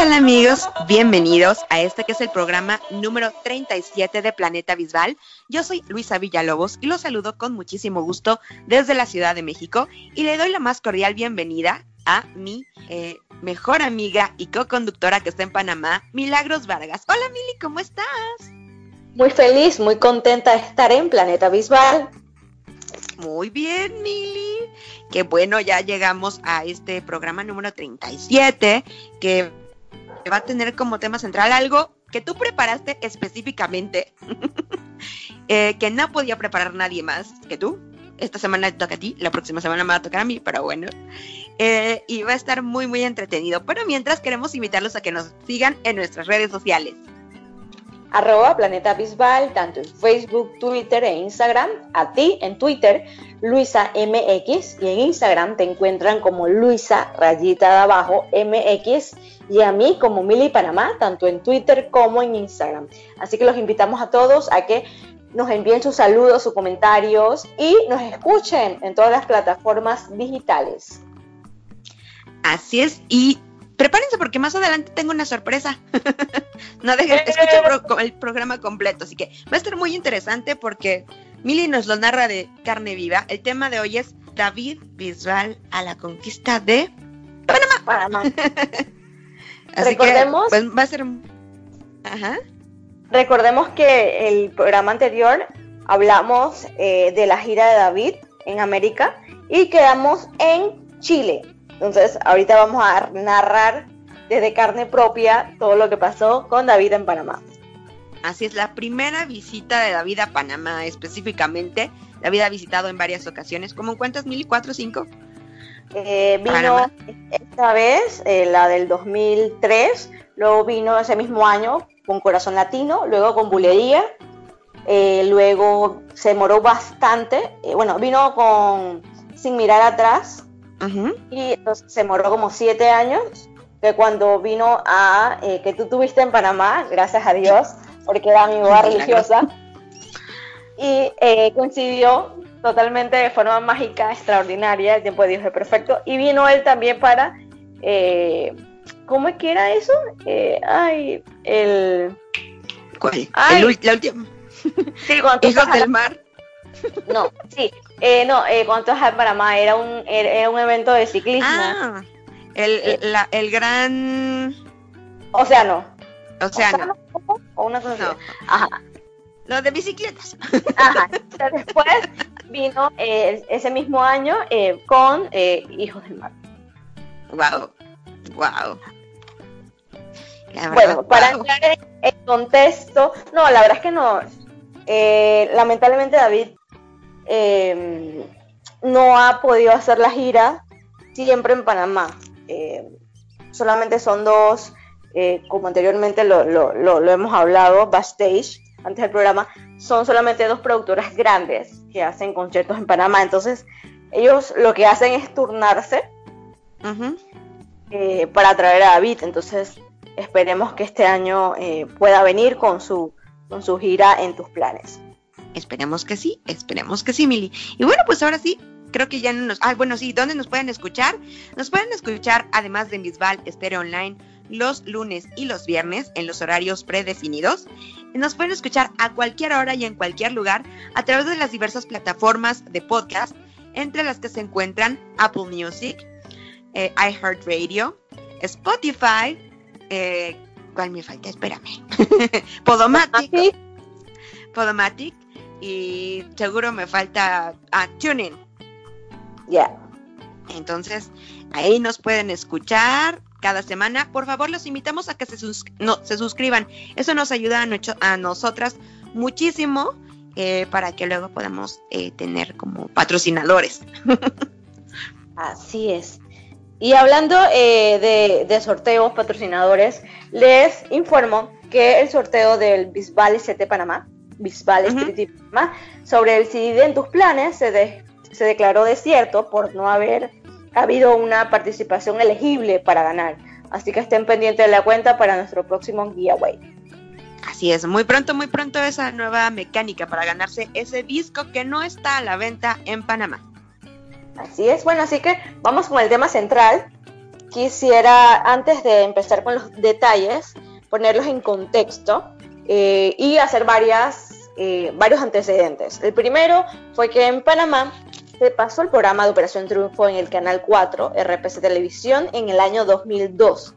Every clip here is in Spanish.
Tal amigos? Bienvenidos a este que es el programa número 37 de Planeta Bisbal. Yo soy Luisa Villalobos y los saludo con muchísimo gusto desde la Ciudad de México y le doy la más cordial bienvenida a mi eh, mejor amiga y co-conductora que está en Panamá, Milagros Vargas. Hola Mili, ¿cómo estás? Muy feliz, muy contenta de estar en Planeta Bisbal. Muy bien, Mili. Qué bueno, ya llegamos a este programa número 37 que va a tener como tema central algo que tú preparaste específicamente, eh, que no podía preparar nadie más que tú. Esta semana toca a ti, la próxima semana me va a tocar a mí, pero bueno. Eh, y va a estar muy, muy entretenido. Pero mientras queremos invitarlos a que nos sigan en nuestras redes sociales arroba Planeta Bisbal, tanto en Facebook, Twitter e Instagram, a ti en Twitter, Luisa MX, y en Instagram te encuentran como Luisa rayita de abajo MX, y a mí como Mili Panamá, tanto en Twitter como en Instagram. Así que los invitamos a todos a que nos envíen sus saludos, sus comentarios y nos escuchen en todas las plataformas digitales. Así es, y prepárense porque más adelante tengo una sorpresa. no dejen, escuchen el programa completo, así que va a estar muy interesante porque Mili nos lo narra de carne viva. El tema de hoy es David Bisbal a la conquista de Panamá. Panamá. Recordemos. pues, va a ser. Ajá. Recordemos que el programa anterior hablamos eh, de la gira de David en América y quedamos en Chile. Entonces, ahorita vamos a narrar desde carne propia todo lo que pasó con David en Panamá. Así es, la primera visita de David a Panamá específicamente. David ha visitado en varias ocasiones. ¿Cómo en cuántas? ¿Mil y cuatro, cinco? Eh, vino esta vez, eh, la del 2003, luego vino ese mismo año con Corazón Latino, luego con Bulería, eh, luego se demoró bastante, bueno, vino con Sin Mirar Atrás, y entonces se moró como siete años, que cuando vino a, eh, que tú tuviste en Panamá, gracias a Dios, porque era mi boda religiosa, y eh, coincidió totalmente de forma mágica, extraordinaria, el tiempo de Dios es perfecto, y vino él también para, eh, ¿cómo es que era eso? ay, el... ¿Cuál? el, la última. Sí, cuando Hijos del mar. No, sí, eh, no, eh, cuando estás en Panamá era un, era un evento de ciclismo. Ah, el, eh, la, el gran... Océano. Océano. O una cosa no. Ajá. Lo de bicicletas. Ajá. Después vino eh, ese mismo año eh, con eh, Hijos del Mar. Wow, wow. bueno, para entrar en el contexto, no, la verdad es que no. Eh, lamentablemente David eh, no ha podido hacer la gira siempre en Panamá. Solamente son dos, eh, como anteriormente lo, lo, lo, hemos hablado, backstage, antes del programa, son solamente dos productoras grandes que hacen conciertos en Panamá. Entonces, ellos lo que hacen es turnarse eh, para traer a David. Entonces, esperemos que este año eh, pueda venir con su, con su gira en tus planes. Esperemos que sí, esperemos que sí, Mili. Y bueno, pues ahora sí, creo que ya no nos... Ah, bueno, sí, ¿dónde nos pueden escuchar? Nos pueden escuchar, además de Bisbal Estéreo Online, los lunes y los viernes en los horarios predefinidos. Nos pueden escuchar a cualquier hora y en cualquier lugar a través de las diversas plataformas de podcast, entre las que se encuentran Apple Music, eh, iHeartRadio, Spotify, eh, ¿cuál me falta? Espérame. Podomatic. Podomatic y seguro me falta ah, tuning. Ya. Entonces, ahí nos pueden escuchar cada semana. Por favor, los invitamos a que se, sus no, se suscriban. Eso nos ayuda a, a nosotras muchísimo eh, para que luego podamos eh, tener como patrocinadores. Así es. Y hablando eh, de, de, sorteos, patrocinadores, les informo que el sorteo del Bisbal ST Panamá Bisbal uh -huh. sobre el CD en tus planes se, de, se declaró desierto por no haber habido una participación elegible para ganar. Así que estén pendientes de la cuenta para nuestro próximo giveaway. Así es, muy pronto, muy pronto esa nueva mecánica para ganarse ese disco que no está a la venta en Panamá. Así es, bueno, así que vamos con el tema central. Quisiera, antes de empezar con los detalles, ponerlos en contexto eh, y hacer varias, eh, varios antecedentes. El primero fue que en Panamá se pasó el programa de Operación Triunfo en el Canal 4, RPC Televisión, en el año 2002.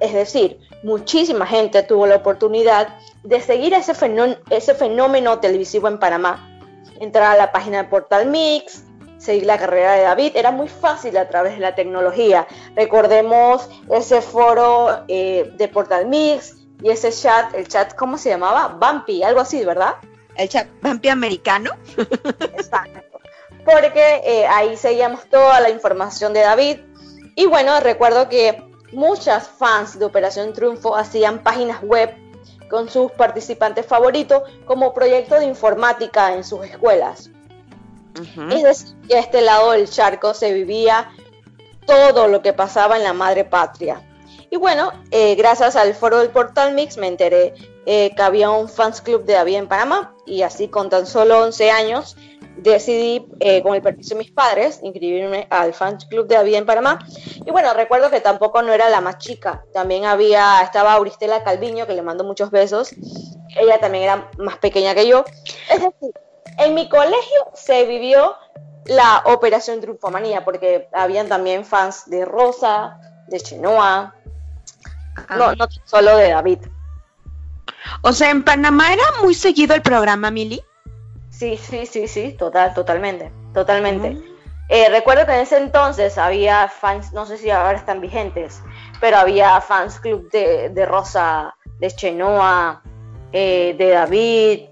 Es decir, muchísima gente tuvo la oportunidad de seguir ese, ese fenómeno televisivo en Panamá. Entrar a la página de Portal Mix, seguir la carrera de David, era muy fácil a través de la tecnología. Recordemos ese foro eh, de Portal Mix y ese chat, el chat, ¿cómo se llamaba? Bumpy, algo así, ¿verdad? El chat Bumpy americano. Exacto. Porque eh, ahí seguíamos toda la información de David. Y bueno, recuerdo que muchas fans de Operación Triunfo hacían páginas web con sus participantes favoritos como proyecto de informática en sus escuelas. Es decir, que a este lado del charco se vivía todo lo que pasaba en la madre patria. Y bueno, eh, gracias al foro del Portal Mix me enteré eh, que había un fans club de David en Panamá y así con tan solo 11 años decidí, eh, con el permiso de mis padres, inscribirme al fans club de David en Panamá. Y bueno, recuerdo que tampoco no era la más chica, también había, estaba Auristela Calviño, que le mando muchos besos, ella también era más pequeña que yo. Es decir, en mi colegio se vivió la Operación Triunfomanía, porque habían también fans de Rosa, de Chenoa, no, no solo de David. O sea, en Panamá era muy seguido el programa, Mili. Sí, sí, sí, sí, total, totalmente, totalmente. Eh, recuerdo que en ese entonces había fans, no sé si ahora están vigentes, pero había fans club de, Rosa, de Chenoa, eh, de David,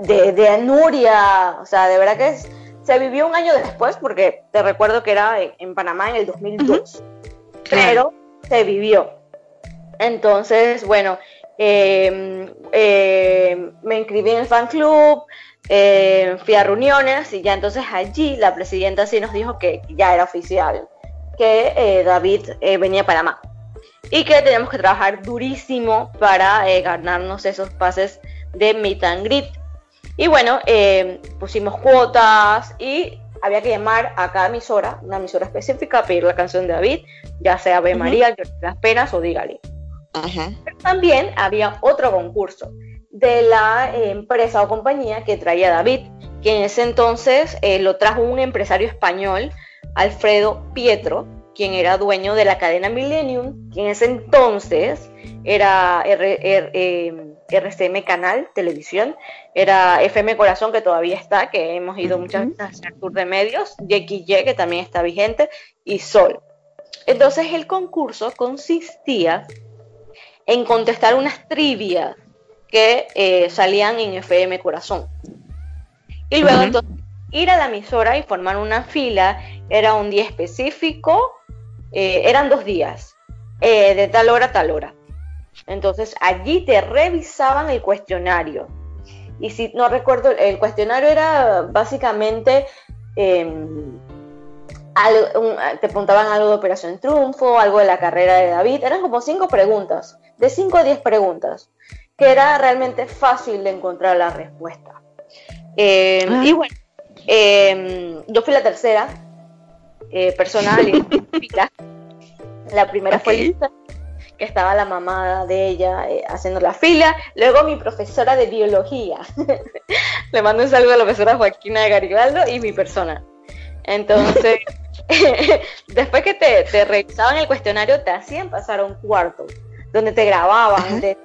de, de Nuria, o sea, de verdad que se vivió un año después, porque te recuerdo que era en, Panamá en el 2002, pero se vivió. Entonces, bueno, em, em, me inscribí en el fan club, em, fui a reuniones y ya entonces allí la presidenta sí nos dijo que ya era oficial, que eh, David eh, venía a Panamá y que teníamos que trabajar durísimo para eh, ganarnos esos pases de meet and greet. Y bueno, pusimos cuotas y había que llamar a cada emisora, una emisora específica, a pedir la canción de David, ya sea Ave María, Las Penas o Dígale. También había otro concurso de la eh, empresa o compañía que traía David, que en ese entonces eh, lo trajo un empresario español, Alfredo Pietro, quien era dueño de la cadena Millennium, que en ese entonces era RCM em, Canal Televisión, era FM Corazón, que todavía está, que hemos ido muchas veces a hacer tour de medios, YXY, que también está vigente, y Sol. Entonces el concurso consistía en contestar unas trivias que eh, salían en FM Corazón. Y luego entonces ir a la emisora y formar una fila, era un día específico, eh, eran dos días, eh, de tal hora a tal hora. Entonces allí te revisaban el cuestionario. Y si no recuerdo, el cuestionario era básicamente em, te preguntaban algo de Operación Triunfo, algo de la carrera de David, eran como cinco preguntas, de cinco a diez preguntas, que era realmente fácil de encontrar la respuesta. Ah. Y bueno, em, yo fui la tercera eh, persona La primera fue Lisa, que estaba la mamá de ella eh, haciendo la fila. Luego mi profesora de biología. Le mando un saludo a la profesora Joaquina de Garibaldo y mi persona. Entonces, después que te, te, revisaban el cuestionario, te hacían pasar a un cuarto donde te grababan. Te,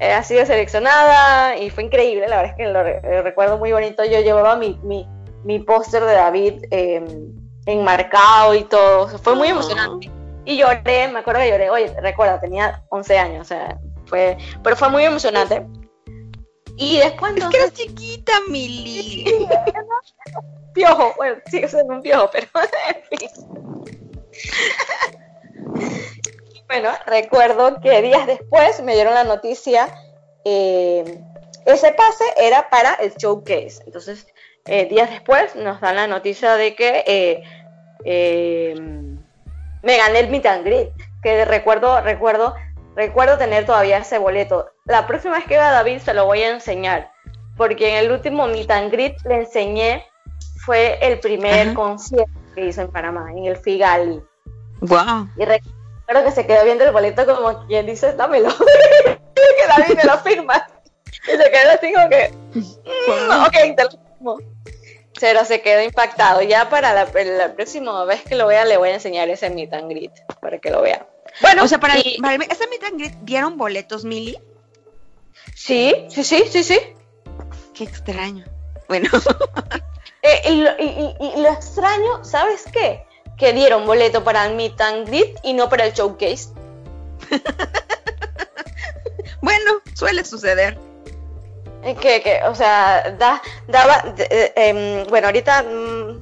eh, sido seleccionada y fue increíble, la verdad es que lo, recuerdo muy bonito. Yo llevaba mi, mi, mi póster de David em, enmarcado y todo, fue muy emocionante. Y lloré, me acuerdo que lloré, oye, recuerda, tenía 11 años, o sea, fue, pero fue muy emocionante. Y después Es que eres chiquita, Mili. piojo, bueno, sigue siendo un piojo, pero en fin. Bueno, recuerdo que días después me dieron la noticia, eh, ese pase era para el showcase. Entonces, eh, días después nos dan la noticia de que eh, eh, me gané el meet and greet, que recuerdo, recuerdo, recuerdo tener todavía ese boleto. La próxima vez que vea a David se lo voy a enseñar, porque en el último meet and greet le enseñé, fue el primer concierto que hizo en Panamá, en el Figali. Wow. Y recuerdo que se quedó viendo el boleto como quien dice, dámelo, que David me lo firma. Y se quedó así como que, mm, ok, te lo firmo. Pero se quedó impactado. Ya para la, la, próxima vez que lo vea le voy a enseñar ese meet and greet para que lo vea. Bueno, o sea, para, y, para ese meet and greet dieron boletos, Mili. Sí, sí, sí, sí, sí. Qué extraño. Bueno. eh, y, lo, y, y, lo extraño, ¿sabes qué? Que dieron boleto para el meet and greet y no para el showcase. bueno, suele suceder. Que, que, o sea, da, daba, eh, eh, bueno, ahorita, mm,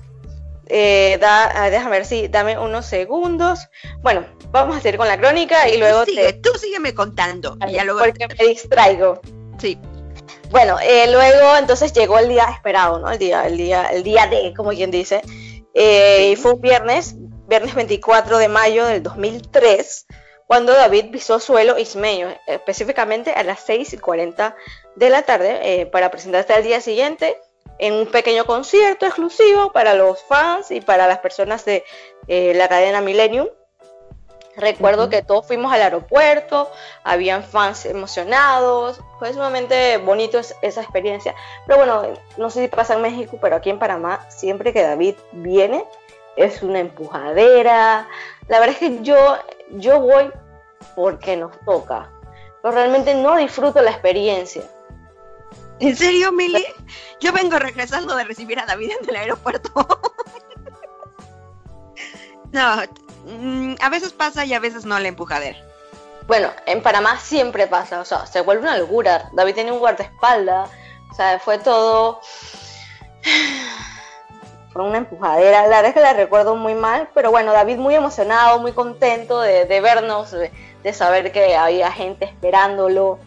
eh, da, déjame ver si, dame unos segundos. Bueno, vamos a seguir con la crónica y luego sigue, te... tú sígueme contando. ya luego porque me distraigo. Sí. Bueno, eh, luego entonces llegó el día esperado, ¿no? El día, el día, el día de, como quien dice. Eh, y fue un viernes, viernes 24 de mayo del 2003 cuando David pisó suelo ismeño, específicamente a las 6 y 40 de la tarde, eh, para presentarse al día siguiente en un pequeño concierto exclusivo para los fans y para las personas de eh, la cadena Millennium. Recuerdo uh -huh. que todos fuimos al aeropuerto, habían fans emocionados, fue sumamente bonito esa experiencia. Pero bueno, no sé si pasa en México, pero aquí en Panamá, siempre que David viene, es una empujadera. La verdad es que yo, yo voy porque nos toca, pero realmente no disfruto la experiencia. ¿En serio, Mili? Yo vengo regresando de recibir a David en el aeropuerto. no, mm, a veces pasa y a veces no la empujadera. Bueno, en Panamá siempre pasa, o sea, se vuelve una locura. David tiene un guardaespaldas, o sea, fue todo fue una empujadera. La verdad es que la recuerdo muy mal, pero bueno, David muy emocionado, muy contento de, vernos, de, saber que había gente esperándolo.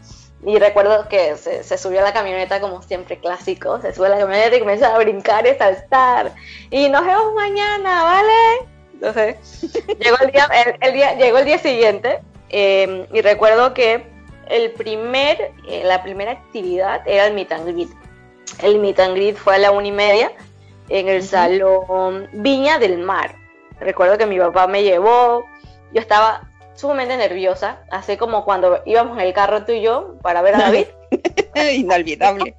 Y recuerdo que se, subió a la camioneta como siempre clásico, se sube a la camioneta y comienza a brincar y saltar. Y nos vemos mañana, ¿vale? Entonces, llegó el día, el, el, día, llegó el día siguiente eh, y recuerdo que el primer, eh, la primera actividad era el meet and greet. El meet and greet fue a la una y media en el salón Viña del Mar. Recuerdo que mi papá me llevó, yo estaba sumamente nerviosa, así como cuando íbamos en el carro tú y yo para ver a David. Inolvidable.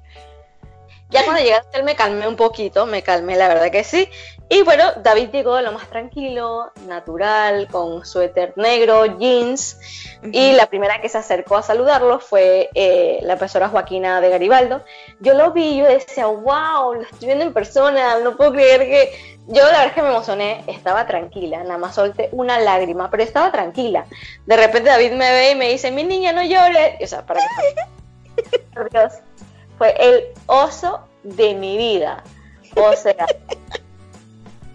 Ya cuando llegaste me calmé un poquito, me calmé, la verdad que sí. Y bueno, David llegó de lo más tranquilo, natural, con suéter negro, jeans. Uh -huh. Y la primera que se acercó a saludarlo fue eh, la profesora Joaquina de Garibaldo. Yo lo vi y yo decía, wow, lo estoy viendo en persona, no puedo creer que... Yo la verdad es que me emocioné, estaba tranquila, nada más solté una lágrima, pero estaba tranquila. De repente David me ve y me dice, mi niña, no llores. O sea, para que... Dios, fue el oso de mi vida. O sea,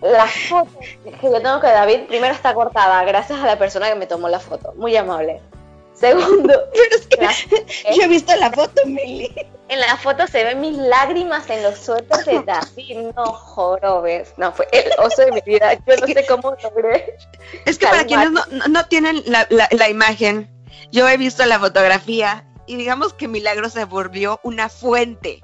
la foto que yo tengo que David, primero está cortada, gracias a la persona que me tomó la foto. Muy amable. Segundo, pero es que la, yo he visto la foto, Mili. En la foto se ven mis lágrimas en los suéteres de David. No jorobes. No, fue el oso de mi vida. Yo no sé cómo logré. Es que para quienes no, no tienen la, la, la imagen, yo he visto la fotografía y digamos que Milagro se volvió una fuente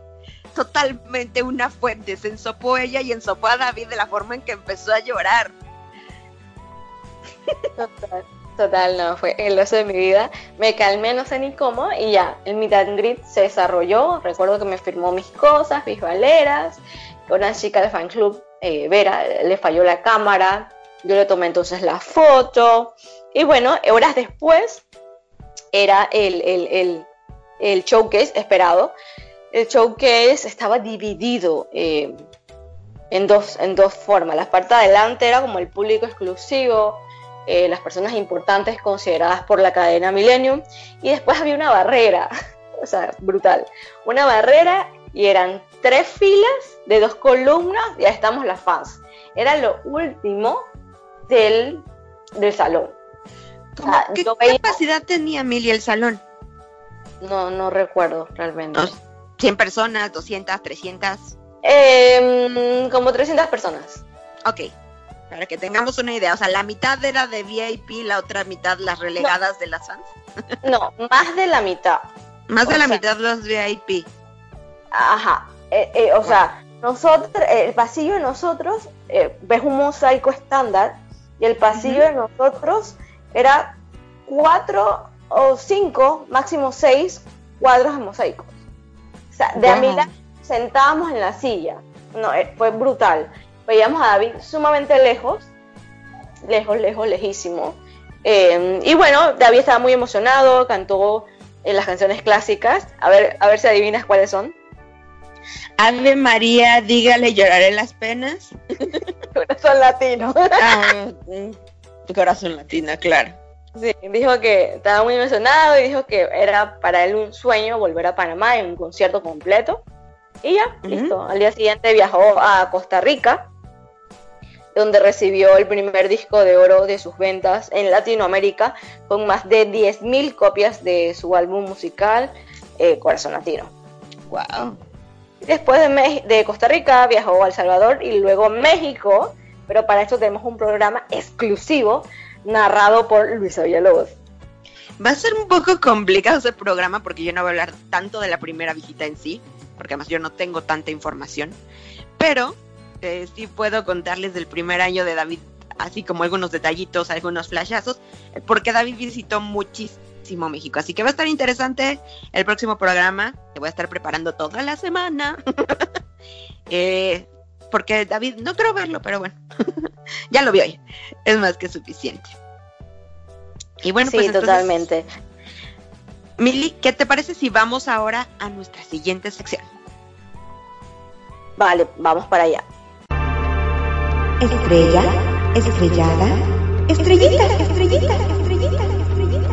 totalmente una fuente. Se ensopó ella y ensopó a David de la forma en que empezó a llorar. Total, total, no, fue el oso de mi vida. Me calmé, no sé ni cómo, y ya, el meet and se desarrolló. Recuerdo que me firmó mis cosas, mis valeras. Una chica del fan club, eh, Vera, le falló la cámara. Yo le tomé entonces la foto. Y bueno, horas después era el, el, el, el showcase esperado el showcase estaba dividido eh, en, dos, en dos formas. La parte de adelante era como el público exclusivo, eh, las personas importantes consideradas por la cadena Millennium, y después había una barrera, o sea, brutal, una barrera y eran tres filas de dos columnas y ahí estamos las fans. Era lo último del, del salón. ¿Qué veía... capacidad tenía Mili el salón? No, no recuerdo realmente. No 100 personas, 200, 300. Em, como 300 personas. Ok, para que tengamos una idea. O sea, la mitad era de VIP, la otra mitad las relegadas de las fans. No, más de la mitad. Más de la sea- mitad los VIP. Ajá. Eh, eh, o sea, nosotros, el pasillo de nosotros, eh, ves un mosaico estándar y el pasillo de nosotros era cuatro o cinco, máximo seis cuadros de mosaicos. Sea, de a Wow. mí la- sentábamos en la silla. No, eh, fue brutal. Veíamos a David sumamente lejos, lejos, lejos, lejísimo. Eh, y bueno, David estaba muy emocionado, cantó eh, las canciones clásicas. A ver, a ver si adivinas cuáles son. Ave María, dígale, lloraré las penas. Corazón latino. Ah, mm, tu corazón latina, claro. Sí, dijo que estaba muy emocionado y dijo que era para él un sueño volver a Panamá en un concierto completo. Y ya, Ujú. listo. Al día siguiente viajó a Costa Rica, donde recibió el primer disco de oro de sus ventas en Latinoamérica, con más de 10.000 copias de su álbum musical eh, Corazón Latino. Wow. Después de, Mex- de Costa Rica viajó a El Salvador y luego a México, pero para esto tenemos un programa exclusivo narrado por Luisa Villalobos. Va a ser un poco complicado ese programa porque yo no voy a hablar tanto de la primera visita en sí, porque además yo no tengo tanta información, pero eh, sí puedo contarles del primer año de David, así como algunos detallitos, algunos flashazos, porque David visitó muchísimo México, así que va a estar interesante el próximo programa, te voy a estar preparando toda la semana, Eh, porque David, no quiero verlo, pero bueno, ya lo vi hoy, es más que suficiente. Y bueno, sí, pues entonces- totalmente. Mili, ¿qué te parece si vamos ahora a nuestra siguiente sección? Vale, vamos para allá. Estrella, estrellada, estrellita, estrellita, estrellita, estrellita.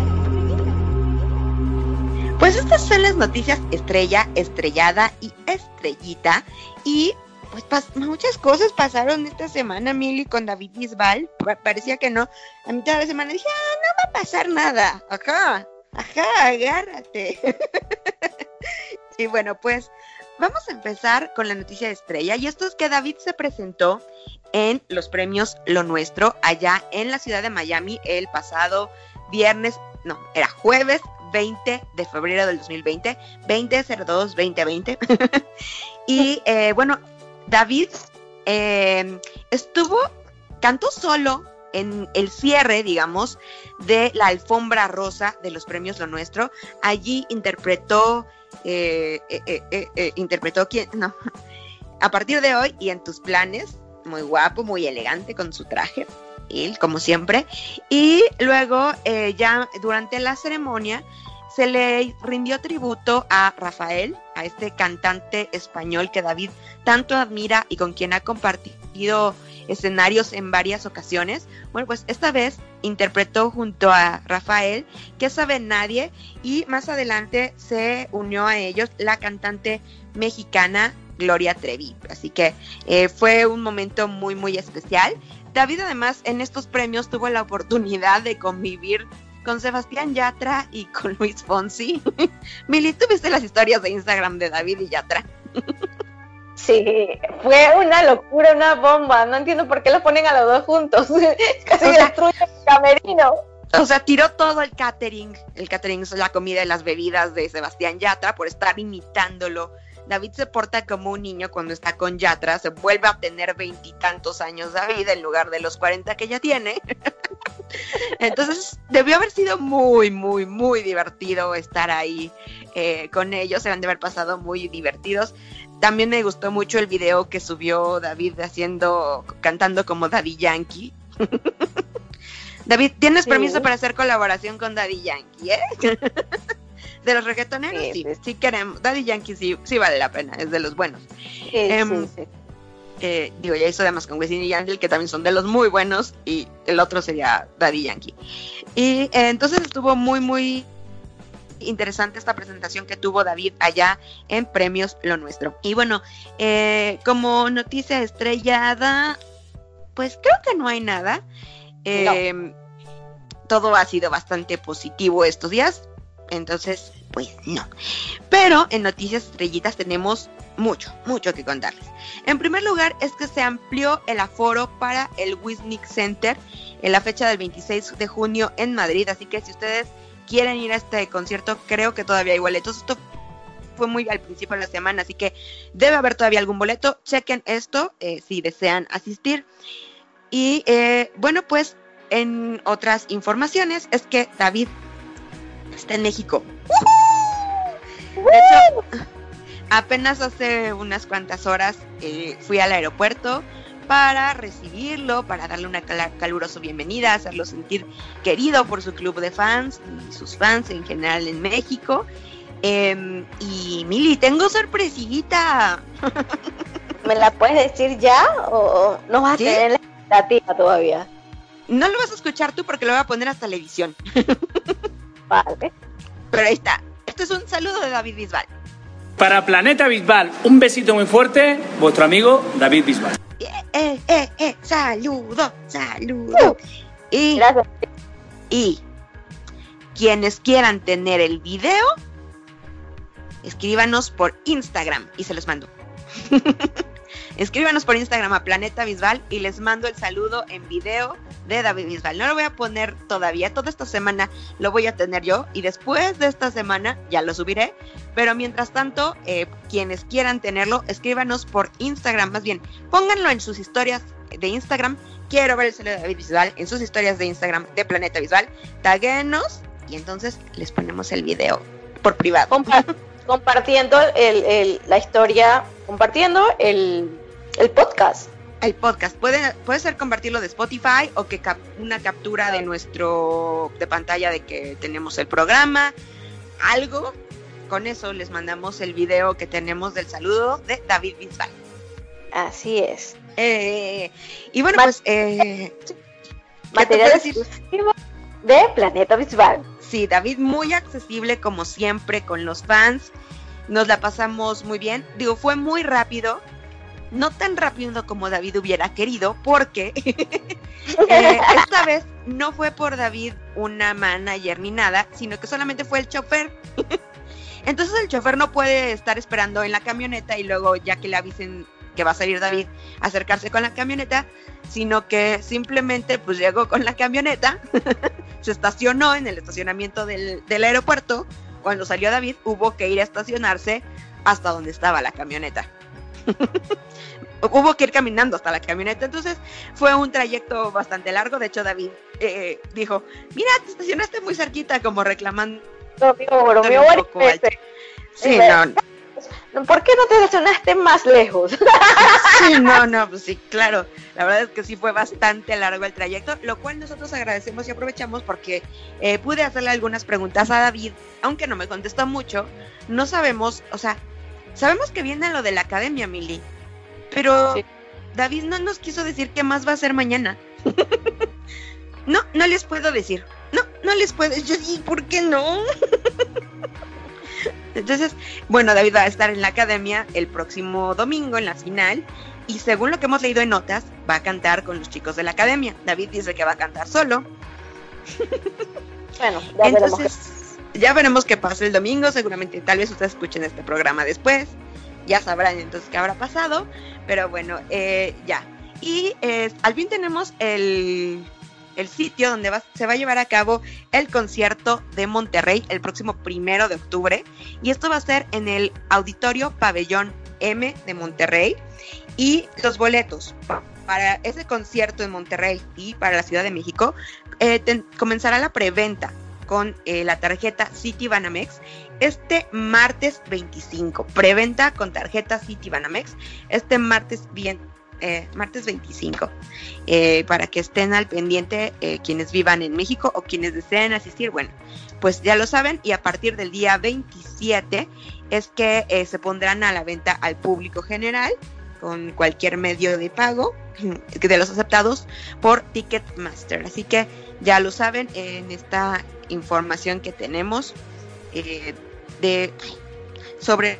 Pues estas son las noticias estrella, estrellada y estrellita. Y pues muchas cosas pasaron esta semana, Mili, con David Bisbal. Pa- parecía que no. A mitad de la semana dije, ah, no va a pasar nada. Ajá, ajá, agárrate. y bueno, pues vamos a empezar con la noticia de estrella. Y esto es que David se presentó en los premios Lo Nuestro, allá en la ciudad de Miami, el pasado viernes, no, era jueves 20 de febrero del 2020, 2002 2020. y eh, bueno, David eh, estuvo, cantó solo en el cierre, digamos, de la alfombra rosa de los premios Lo Nuestro. Allí interpretó, eh, eh, eh, eh, interpretó quién, no, a partir de hoy y en tus planes, muy guapo, muy elegante con su traje, él como siempre. Y luego, ya durante la ceremonia, se le rindió tributo a Rafael, a este cantante español que David tanto admira y con quien ha compartido escenarios en varias ocasiones. Bueno, pues esta vez interpretó junto a Rafael, que sabe nadie, y más adelante se unió a ellos la cantante mexicana Gloria Trevi. Así que eh, fue un momento muy, muy especial. David además en estos premios tuvo la oportunidad de convivir con Sebastián Yatra y con Luis Fonsi. Mili, ¿tú viste las historias de Instagram de David y Yatra? Sí, fue una locura, una bomba. No entiendo por qué los ponen a los dos juntos. Casi O sea- destruyen el camerino. O sea, tiró todo el catering. El catering es la comida y las bebidas de Sebastián Yatra por estar imitándolo. David se porta como un niño cuando está con Yatra, se vuelve a tener veintitantos años David en lugar de los 40 que ya tiene. Entonces, debió haber sido muy, muy, muy divertido estar ahí eh, con ellos. Se han de haber pasado muy divertidos. También me gustó mucho el video que subió David haciendo, cantando como Daddy Yankee. David, ¿tienes Sí. permiso para hacer colaboración con Daddy Yankee, eh? De los reggaetoneros, Sí, sí, pues. sí queremos. Daddy Yankee sí, sí vale la pena, es de los buenos. Sí, Em, sí. Eh, digo, ya hizo además con Wisin y Yandel, que también son de los muy buenos, y el otro sería Daddy Yankee. Y eh, entonces estuvo muy, muy interesante esta presentación que tuvo David allá en Premios Lo Nuestro. Y bueno, eh, como noticia estrellada, pues creo que no hay nada. Eh, Todo ha sido bastante positivo estos días, entonces, pues no. Pero en noticias estrellitas tenemos mucho, mucho que contarles. En primer lugar es que se amplió el aforo para el Wisnik Center en la fecha del 26 de junio en Madrid, así que si ustedes quieren ir a este concierto, creo que todavía hay boletos. Esto fue muy al principio de la semana, así que debe haber todavía algún boleto. Chequen esto eh, si desean asistir. Y eh, bueno, pues en otras informaciones es que David está en México. De hecho, apenas hace unas cuantas horas eh, fui al aeropuerto para recibirlo, para darle una calurosa bienvenida, hacerlo sentir querido por su club de fans y sus fans en general en México. Em, y Mili, tengo sorpresita. ¿Me la puedes decir ya o no vas a tener la expectativa todavía? No lo vas a escuchar tú porque lo voy a poner hasta televisión. Pero ahí está. Esto es un saludo de David Bisbal. Para Planeta Bisbal, un besito muy fuerte, vuestro amigo David Bisbal. Eh, eh, eh, eh saludo, saludo. Uh. y, Gracias. y quienes quieran tener el video, escríbanos por Instagram y se los mando. Escríbanos por Instagram a Planeta Bisbal y les mando el saludo en video de David Bisbal. No lo voy a poner todavía, toda esta semana lo voy a tener yo y después de esta semana ya lo subiré. Pero mientras tanto, eh, quienes quieran tenerlo, escríbanos por Instagram, más bien, pónganlo en sus historias de Instagram. Quiero ver el saludo de David Bisbal en sus historias de Instagram de Planeta Bisbal. Taguenos y entonces les ponemos el video por privado. compartiendo la historia, compartiendo el, el podcast. El podcast. Puede, puede ser compartirlo de Spotify o que una captura de nuestro de pantalla de que tenemos el programa. Algo. Con eso les mandamos el video que tenemos del saludo de David Bisbal. Así es. Eh, y bueno, pues eh, material exclusivo de Planeta Bisbal. Sí, David muy accesible como siempre con los fans. Nos la pasamos muy bien. Digo, fue muy rápido no tan rápido como David hubiera querido, porque eh, esta vez no fue por David una manager ni nada, sino que solamente fue el chofer. Entonces el chofer no puede estar esperando en la camioneta y luego ya que le avisen que va a salir David, acercarse con la camioneta, sino que simplemente pues llegó con la camioneta, se estacionó en el estacionamiento del, del aeropuerto, cuando salió David hubo que ir a estacionarse hasta donde estaba la camioneta. Hubo que ir caminando hasta la camioneta, entonces fue un trayecto bastante largo. De hecho, David eh, dijo: Mira, te estacionaste muy cerquita, como reclamando. No, Sí, no. ¿Por qué no te estacionaste más lejos? Sí, no, no, pues sí, claro. La verdad es que sí fue bastante largo el trayecto, lo cual nosotros agradecemos y aprovechamos porque eh, pude hacerle algunas preguntas a David, aunque no me contestó mucho. No sabemos, o sea, Sabemos que viene lo de la academia, Mili, pero David no nos quiso decir qué más va a hacer mañana. no, no les puedo decir. No, no les puedo. Yo sí, ¿por qué no? Entonces, bueno, David va a estar en la academia el próximo domingo en la final y según lo que hemos leído en notas, va a cantar con los chicos de la academia. David dice que va a cantar solo. bueno, ya Entonces, ya veremos qué pasa el domingo, seguramente tal vez ustedes escuchen este programa después, ya sabrán entonces qué habrá pasado, pero bueno, eh, ya. Y eh, al fin tenemos el, sitio donde se va a llevar a cabo el concierto de Monterrey el próximo primero de octubre, y esto va a ser en el Auditorio Pabellón M de Monterrey, y los boletos para ese concierto en Monterrey y para la Ciudad de México eh, comenzará la preventa con eh, la tarjeta City Banamex este martes 25. Preventa con tarjeta City Banamex este martes bien. Eh, martes 25 eh, para que estén al pendiente quienes vivan en México o quienes deseen asistir bueno pues ya lo saben y a partir del día 27 es que se pondrán a la venta al público general con cualquier medio de pago de los aceptados por Ticketmaster. Así que ya lo saben en esta información que tenemos eh, de sobre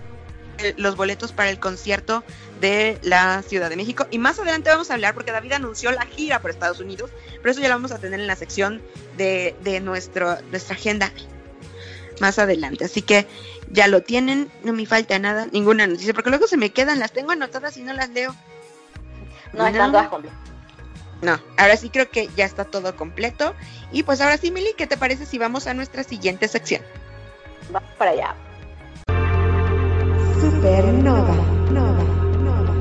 los boletos para el concierto de la Ciudad de México. Y más adelante vamos a hablar, porque David anunció la gira por Estados Unidos, pero eso ya lo vamos a tener en la sección de, de nuestro, nuestra agenda. más adelante. Así que ya lo tienen, no me falta nada, ninguna noticia, porque luego se me quedan, las tengo anotadas y no las leo. No, están todas completas. No, ahora sí creo que ya está todo completo. Y pues ahora sí, Mili, ¿qué te parece si vamos a nuestra siguiente sección? Vamos para allá. Supernova, nova, nova,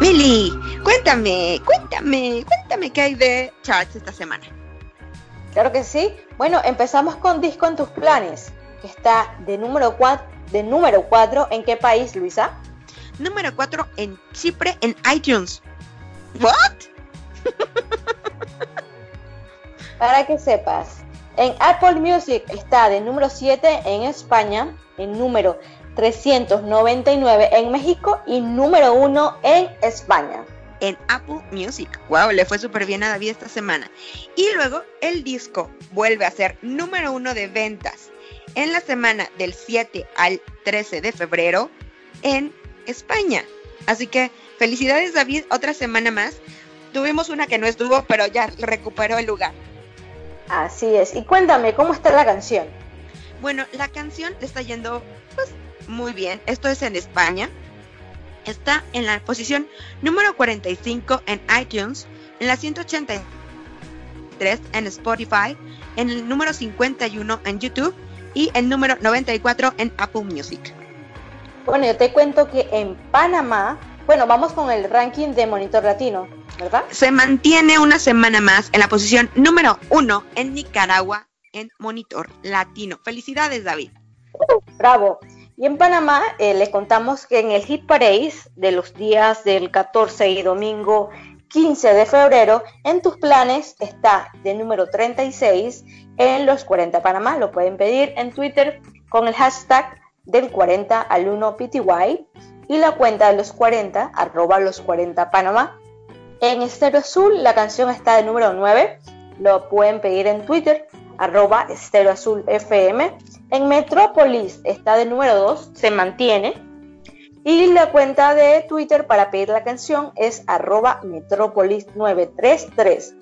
Mili, cuéntame, cuéntame, cuéntame qué hay de charts esta semana. Claro que sí. Bueno, empezamos con Disco en tus planes, que está de número 4, de número 4 ¿en qué país, Luisa? Número 4 en Chipre en iTunes. ¿What? Para que sepas, en Apple Music está de número 7 en España, en número 399 en México y número 1 en España. En Apple Music. Wow, le fue súper bien a David esta semana. Y luego el disco vuelve a ser número 1 de ventas en la semana del 7 al 13 de febrero en España. Así que felicidades David, otra semana más. Tuvimos una que no estuvo, pero ya recuperó el lugar. Así es. Y cuéntame, ¿cómo está la canción? Bueno, la canción está yendo pues muy bien. Esto es en España. Está en la posición número 45 en iTunes, en la 183 en Spotify, en el número 51 en YouTube y el número 94 en Apple Music. Bueno, yo te cuento que en Panamá, bueno, vamos con el ranking de Monitor Latino, ¿verdad? Se mantiene una semana más en la posición número uno en Nicaragua en Monitor Latino. Felicidades, David. bravo. Y en Panamá eh, les contamos que en el Hit Parade de los días del 14 y domingo 15 de febrero, en tus planes está de número 36 en los 40 Panamá. Lo pueden pedir en Twitter con el hashtag del 40 al 1 PTY y la cuenta de los 40, arroba los 40 Panamá. En Estéreo Azul la canción está de número 9, lo pueden pedir en Twitter, arroba Estéreo Azul FM. En Metrópolis está de número 2, se mantiene. Y la cuenta de Twitter para pedir la canción es arroba Metrópolis 933.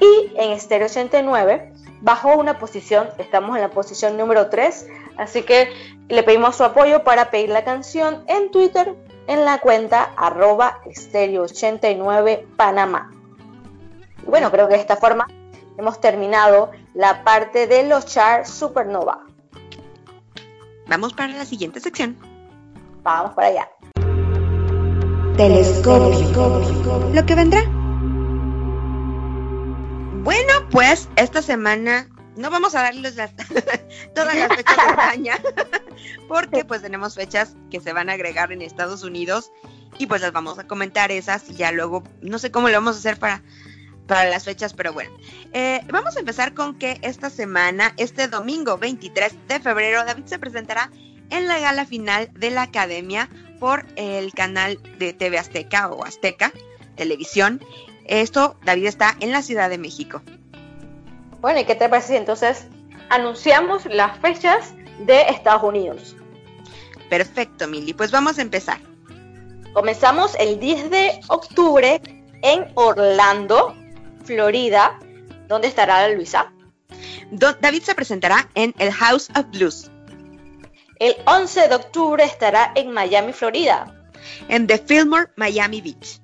Y en Estéreo 89 bajó una posición, estamos en la posición número 3, así que le pedimos su apoyo para pedir la canción en Twitter en la cuenta arroba estéreo89 Panamá. bueno, creo que de esta forma hemos terminado la parte de los charts Supernova. Vamos para la siguiente sección. Vamos para allá. telescopio, Lo que vendrá. Bueno, pues esta semana no vamos a darles todas las fechas de España, porque pues tenemos fechas que se van a agregar en Estados Unidos y pues las vamos a comentar esas y ya luego, no sé cómo lo vamos a hacer para, para las fechas, pero bueno. Eh, vamos a empezar con que esta semana, este domingo 23 de febrero, David se presentará en la gala final de la Academia por el canal de TV Azteca o Azteca Televisión. Esto, David, está en la Ciudad de México. Bueno, ¿y qué te parece? Entonces, anunciamos las fechas de Estados Unidos. Perfecto, Mili. Pues vamos a empezar. Comenzamos el 10 de octubre en Orlando, Florida. ¿Dónde estará Luisa? David se presentará en el House of Blues, El 11 de octubre estará en Miami, Florida. en The Fillmore Miami Beach,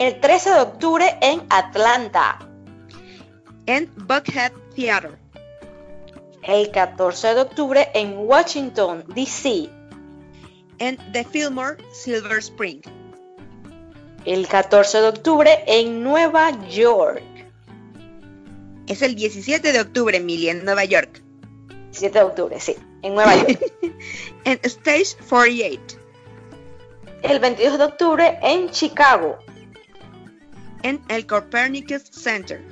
El 13 de octubre en Atlanta. en Buckhead Theater, El 14 de octubre en Washington, D.C. en The Fillmore Silver Spring, El 14 de octubre en Nueva York. es el 17 de octubre, Mili, en Nueva York, 7 de octubre, sí, en Nueva York. en Stage 48, El 22 de octubre en Chicago. En el Copernicus Center,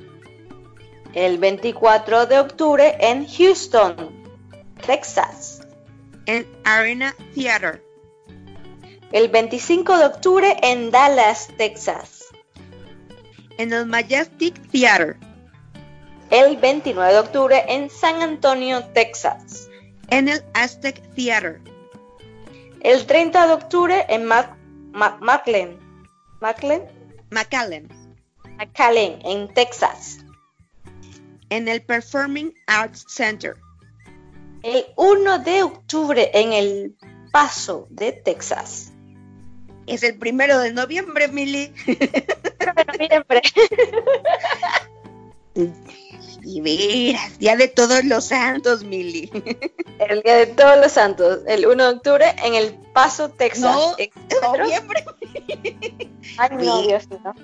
El 24 de octubre en Houston, Texas. en Arena Theater, El 25 de octubre en Dallas, Texas. en el Majestic Theater, El 29 de octubre en San Antonio, Texas. en el Aztec Theater, El 30 de octubre en Mac Mac- McAllen. McAllen, en Texas. en el Performing Arts Center. El 1 de octubre en el Paso de Texas. Es el primero de noviembre, Mili. noviembre. Y veras, Día de Todos los Santos, Mili. El Día de Todos los Santos, el 1 de octubre en El Paso, Texas. No, noviembre. Ay, no, Dios mío.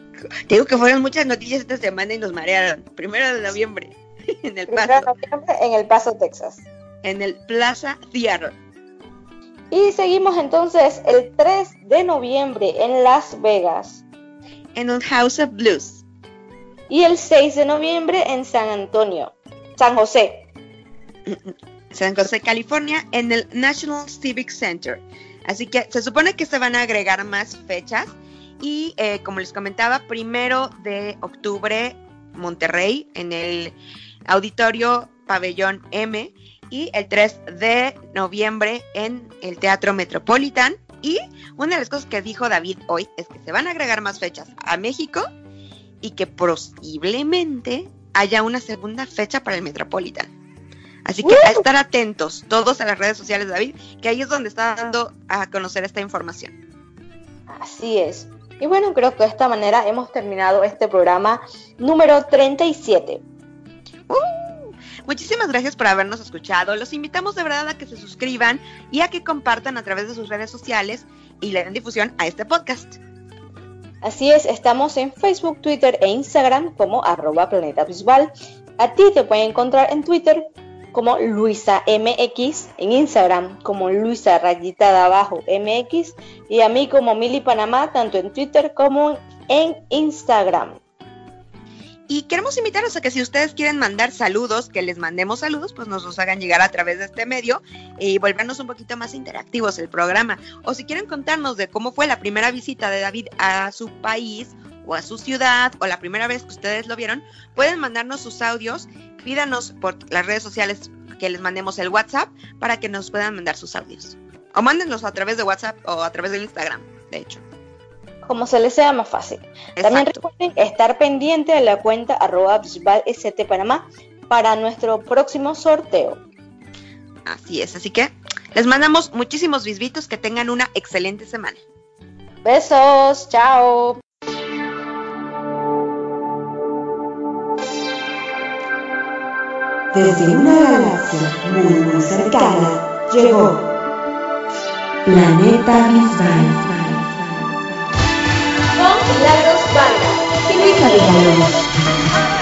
Te digo que fueron muchas noticias esta semana y nos marearon. Primero de noviembre, en El Paso. de noviembre en El Paso, Texas. En el Plaza Theater. Y seguimos entonces el 3 de noviembre en Las Vegas. En un House of Blues y el 6 de noviembre en San Antonio, San José. San José, California, en el National Civic Center. Así que se supone que se van a agregar más fechas y eh, como les comentaba, primero de octubre Monterrey en el Auditorio Pabellón M y el 3 de noviembre en el Teatro Metropolitan. Y una de las cosas que dijo David hoy es que se van a agregar más fechas a México y que posiblemente haya una segunda fecha para el Metropolitan. Así que a estar atentos todos a las redes sociales, David, que ahí es donde está dando a conocer esta información. Así es. Y bueno, creo que de esta manera hemos terminado este programa número 37. Uh, muchísimas gracias por habernos escuchado. Los invitamos de verdad a que se suscriban y a que compartan a través de sus redes sociales y le den difusión a este podcast. Así es, estamos en Facebook, Twitter e Instagram como arroba planeta visual. A ti te pueden encontrar en Twitter como Luisa MX, en Instagram como Luisa Rayita de MX y a mí como Mili Panamá, tanto en Twitter como en Instagram. Y queremos invitarlos a que si ustedes quieren mandar saludos, que les mandemos saludos, pues nos los hagan llegar a través de este medio y volvernos un poquito más interactivos el programa. O si quieren contarnos de cómo fue la primera visita de David a su país o a su ciudad o la primera vez que ustedes lo vieron, pueden mandarnos sus audios, pídanos por las redes sociales que les mandemos el WhatsApp para que nos puedan mandar sus audios. O mándenlos a través de WhatsApp o a través del Instagram, de hecho como se les sea más fácil. También recuerden estar pendiente de la cuenta arroba Panamá para nuestro próximo sorteo. Así es, así que les mandamos muchísimos bisbitos, que tengan una excelente semana. Besos, chao. Desde una galaxia muy, muy cercana llegó Planeta Bisbal. Significa regalos.